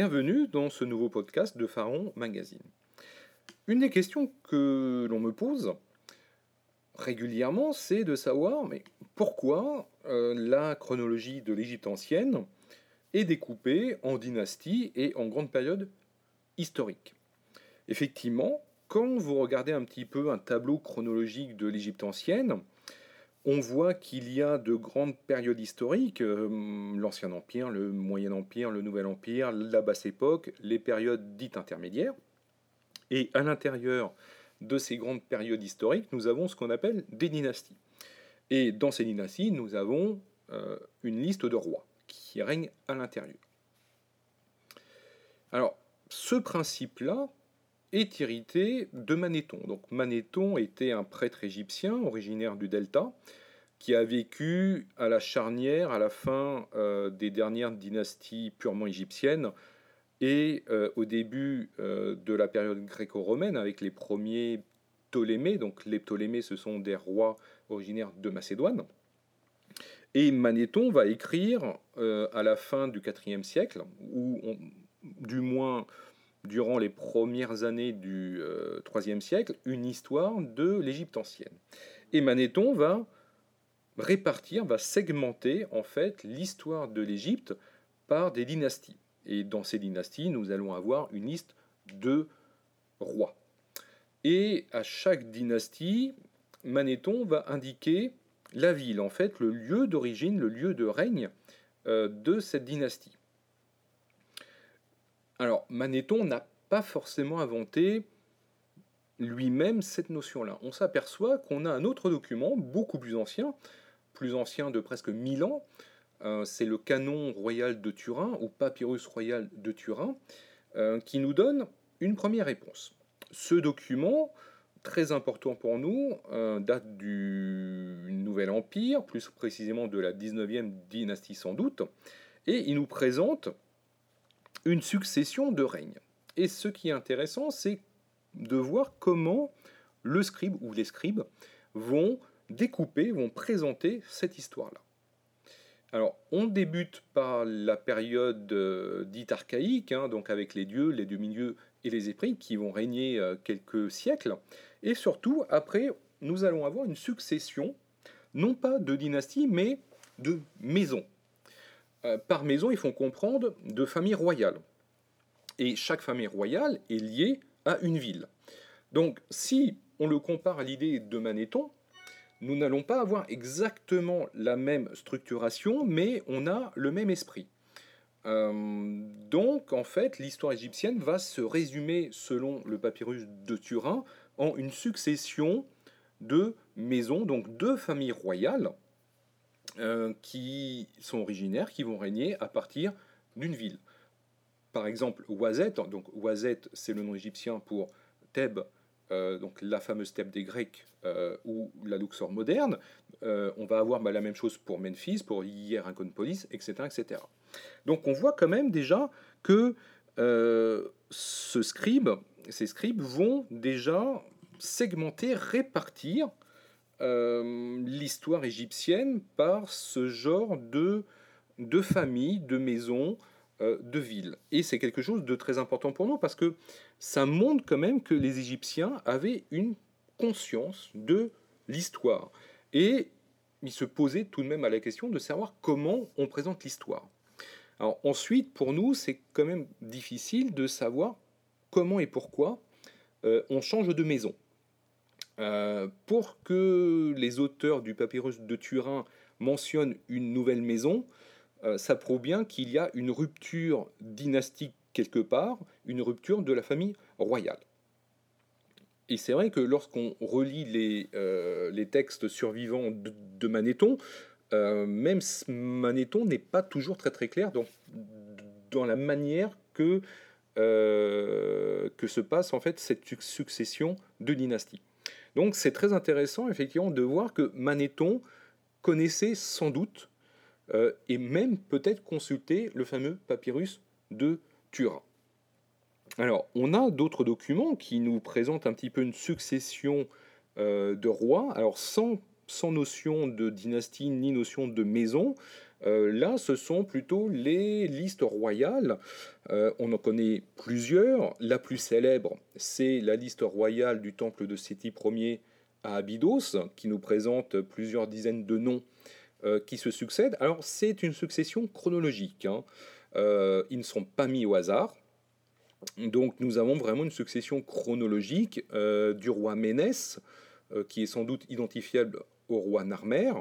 Bienvenue dans ce nouveau podcast de Pharaon Magazine. Une des questions que l'on me pose régulièrement, c'est de savoir pourquoi euh, la chronologie de l'Égypte ancienne est découpée en dynasties et en grandes périodes historiques? Effectivement, quand vous regardez un petit peu un tableau chronologique de l'Égypte ancienne, on voit qu'il y a de grandes périodes historiques, euh, l'Ancien Empire, le Moyen Empire, le Nouvel Empire, la Basse Époque, les périodes dites intermédiaires. Et à l'intérieur de ces grandes périodes historiques, nous avons ce qu'on appelle des dynasties. Et dans ces dynasties, nous avons euh, une liste de rois qui règnent à l'intérieur. Alors, ce principe-là est hérité de Manéthon. Donc Manéthon était un prêtre égyptien originaire du Delta qui a vécu à la charnière à la fin euh, des dernières dynasties purement égyptiennes et euh, au début euh, de la période gréco-romaine avec les premiers Ptolémées. Donc les Ptolémées, ce sont des rois originaires de Macédoine. Et Manéthon va écrire à la fin du IVe siècle, ou du moins durant les premières années du IIIe siècle, une histoire de l'Égypte ancienne. Et Manéthon va répartir, va segmenter en fait l'histoire de l'Égypte par des dynasties. Et dans ces dynasties, nous allons avoir une liste de rois. Et à chaque dynastie, Manéthon va indiquer la ville, en fait, le lieu d'origine, le lieu de règne euh, de cette dynastie. Alors, Manéthon n'a pas forcément inventé lui-même cette notion-là. On s'aperçoit qu'on a un autre document, beaucoup plus ancien, plus ancien de presque 1000 ans, euh, c'est le canon royal de Turin, ou papyrus royal de Turin, euh, qui nous donne une première réponse. Ce document, très important pour nous, euh, date du Nouvel Empire, plus précisément de la 19e dynastie sans doute, et il nous présente une succession de règnes. Et ce qui est intéressant, c'est de voir comment le scribe ou les scribes vont découper, vont présenter cette histoire-là. Alors, on débute par la période euh, dite archaïque, hein, donc avec les dieux, les demi-dieux et les esprits qui vont régner euh, quelques siècles. Et surtout, après, nous allons avoir une succession, non pas de dynasties, mais de maisons. Euh, par maison, ils font comprendre de familles royales. Et chaque famille royale est liée à une ville. Donc, si on le compare à l'idée de Manéthon, nous n'allons pas avoir exactement la même structuration, mais on a le même esprit. Euh, donc, en fait, l'histoire égyptienne va se résumer, selon le papyrus de Turin, en une succession de maisons, donc deux familles royales, euh, qui sont originaires, qui vont régner à partir d'une ville. Par exemple, Ouazet, donc c'est le nom égyptien pour Thèbes, euh, donc la fameuse Thèbes des Grecs euh, ou la Luxor moderne. on va avoir bah, la même chose pour Memphis, pour Hierakonpolis, etc., etc. Donc on voit quand même déjà que ces scribes vont déjà segmenter, répartir euh, l'histoire égyptienne par ce genre de, de familles, de maisons, euh, de villes. Et c'est quelque chose de très important pour nous parce que ça montre quand même que les Égyptiens avaient une conscience de l'histoire. Et ils se posaient tout de même à la question de savoir comment on présente l'histoire. Alors ensuite, pour nous, c'est quand même difficile de savoir comment et pourquoi euh, on change de maison. Euh, pour que les auteurs du papyrus de Turin mentionnent une nouvelle maison, euh, ça prouve bien qu'il y a une rupture dynastique quelque part, une rupture de la famille royale. Et c'est vrai que lorsqu'on relit les, euh, textes survivants de, Manéthon, même Manéthon n'est pas toujours très très clair dans, dans la manière que, que se passe en fait cette succession de dynasties. Donc c'est très intéressant effectivement de voir que Manéthon connaissait sans doute euh, et même peut-être consulté le fameux papyrus de Turin. Alors on a d'autres documents qui nous présentent un petit peu une succession euh, de rois, alors sans, sans, notion de dynastie ni notion de maison, Euh, là, ce sont plutôt les listes royales. Euh, on en connaît plusieurs. La plus célèbre, c'est la liste royale du temple de Séti Ier à Abydos, qui nous présente plusieurs dizaines de noms euh, qui se succèdent. Alors, c'est une succession chronologique. Hein. ils ne sont pas mis au hasard. Donc, nous avons vraiment une succession chronologique du roi Ménès, qui est sans doute identifiable au roi Narmer,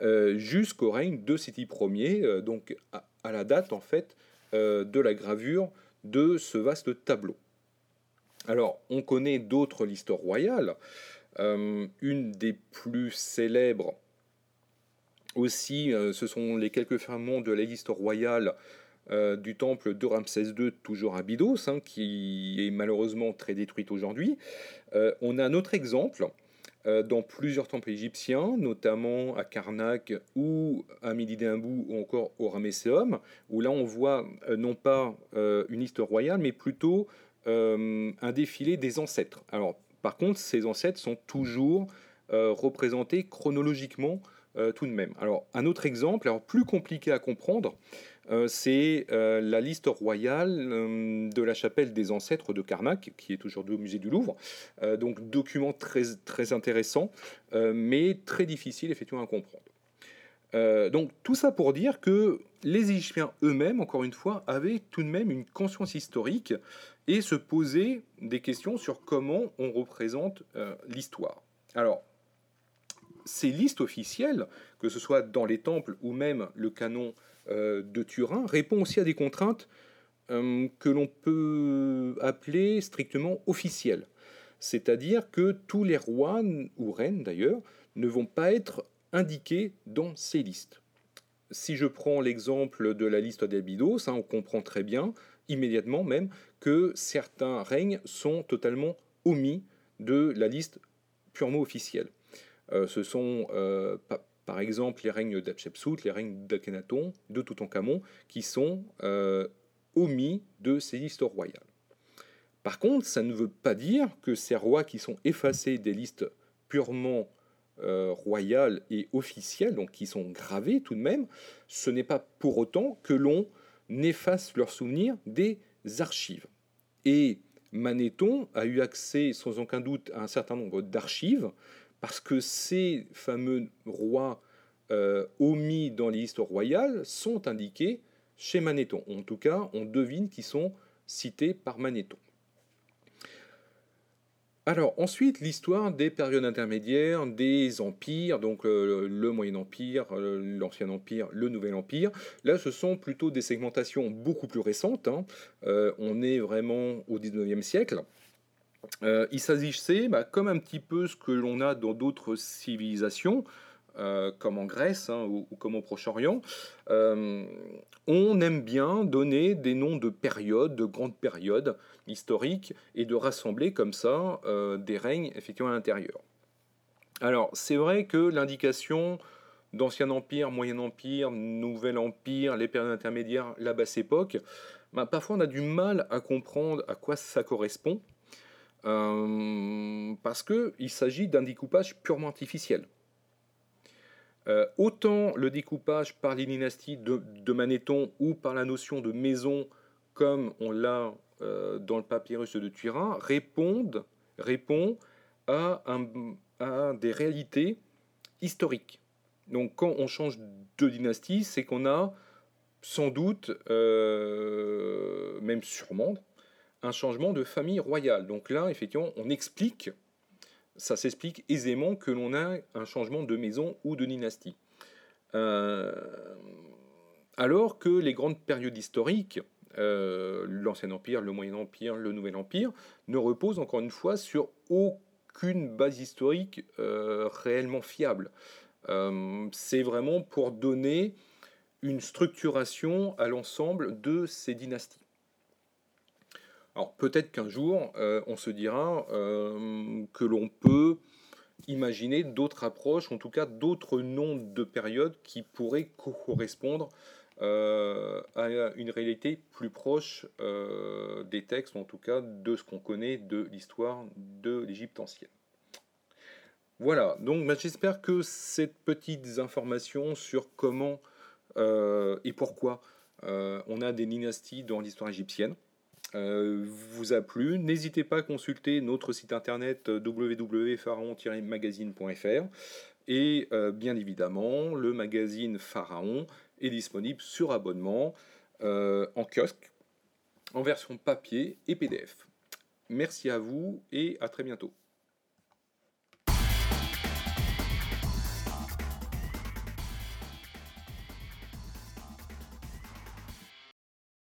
jusqu'au règne de Seti Ier, euh, donc à, la date en fait euh, de la gravure de ce vaste tableau. Alors, on connaît d'autres listes royales. une des plus célèbres aussi, ce sont les quelques fragments de la liste royale du temple de Ramsès II, toujours à Bidos, hein, qui est malheureusement très détruite aujourd'hui. on a un autre exemple euh, dans plusieurs temples égyptiens, notamment à Karnak ou à Midi-Dimbou ou encore au Ramesseum, où là on voit euh, non pas euh, une liste royale, mais plutôt un défilé des ancêtres. Alors, par contre, ces ancêtres sont toujours représentés chronologiquement tout de même. Alors, un autre exemple, alors plus compliqué à comprendre, euh, c'est euh, la liste royale euh, de la chapelle des ancêtres de Karnak, qui est aujourd'hui au musée du Louvre. donc document très, très intéressant, mais très difficile effectivement à comprendre. donc tout ça pour dire que les Égyptiens eux-mêmes, encore une fois, avaient tout de même une conscience historique et se posaient des questions sur comment on représente l'histoire. Alors, ces listes officielles, que ce soit dans les temples ou même le canon euh, de Turin répond aussi à des contraintes euh, que l'on peut appeler strictement officielles. C'est-à-dire que tous les rois, ou reines d'ailleurs, ne vont pas être indiqués dans ces listes. Si je prends l'exemple de la liste d'Abydos, hein, on comprend très bien, immédiatement même, que certains règnes sont totalement omis de la liste purement officielle. Euh, ce sont par exemple les règnes d'Hatshepsut, les règnes d'Akhenaton, de Toutankhamon, qui sont euh, omis de ces listes royales. Par contre, ça ne veut pas dire que ces rois qui sont effacés des listes purement euh, royales et officielles, donc qui sont gravés tout de même, ce n'est pas pour autant que l'on efface leurs souvenirs des archives. Et Manéthon a eu accès sans aucun doute à un certain nombre d'archives parce que ces fameux rois euh, omis dans les histoires royales sont indiqués chez Manéthon. En tout cas, on devine qu'ils sont cités par Manéthon. Alors ensuite, l'histoire des périodes intermédiaires, des empires, donc euh, le Moyen Empire, euh, l'Ancien Empire, le Nouvel Empire. Là, ce sont plutôt des segmentations beaucoup plus récentes. Hein. on est vraiment au 19e siècle. Euh, il s'agissait, bah, comme un petit peu ce que l'on a dans d'autres civilisations, euh, comme en Grèce hein, ou, comme au Proche-Orient, euh, on aime bien donner des noms de périodes, de grandes périodes historiques, et de rassembler comme ça des règnes effectivement à l'intérieur. Alors, c'est vrai que l'indication d'Ancien Empire, Moyen Empire, Nouvel Empire, les périodes intermédiaires, la basse époque, bah, parfois on a du mal à comprendre à quoi ça correspond. Euh, parce qu'il s'agit d'un découpage purement artificiel. Euh, autant le découpage par les dynasties de, de, Manéthon ou par la notion de maison, comme on l'a euh, dans le papyrus de Turin, répondent, répond à, à, des réalités historiques. Donc quand on change de dynastie, c'est qu'on a sans doute, même sûrement, un changement de famille royale. Donc là, effectivement, on explique, ça s'explique aisément que l'on a un changement de maison ou de dynastie. Euh, alors que les grandes périodes historiques, euh, l'Ancien Empire, le Moyen Empire, le Nouvel Empire, ne reposent encore une fois sur aucune base historique euh, réellement fiable. C'est vraiment pour donner une structuration à l'ensemble de ces dynasties. Alors peut-être qu'un jour, euh, on se dira euh, que l'on peut imaginer d'autres approches, en tout cas d'autres noms de périodes qui pourraient correspondre euh, à une réalité plus proche des textes, en tout cas de ce qu'on connaît de l'histoire de l'Égypte ancienne. Voilà, donc bah, j'espère que cette petite information sur comment et pourquoi On a des dynasties dans l'histoire égyptienne. Vous a plu, n'hésitez pas à consulter notre site internet www.pharaon-magazine.fr et bien évidemment le magazine Pharaon est disponible sur abonnement en kiosque en version papier et PDF. Merci à vous et à très bientôt.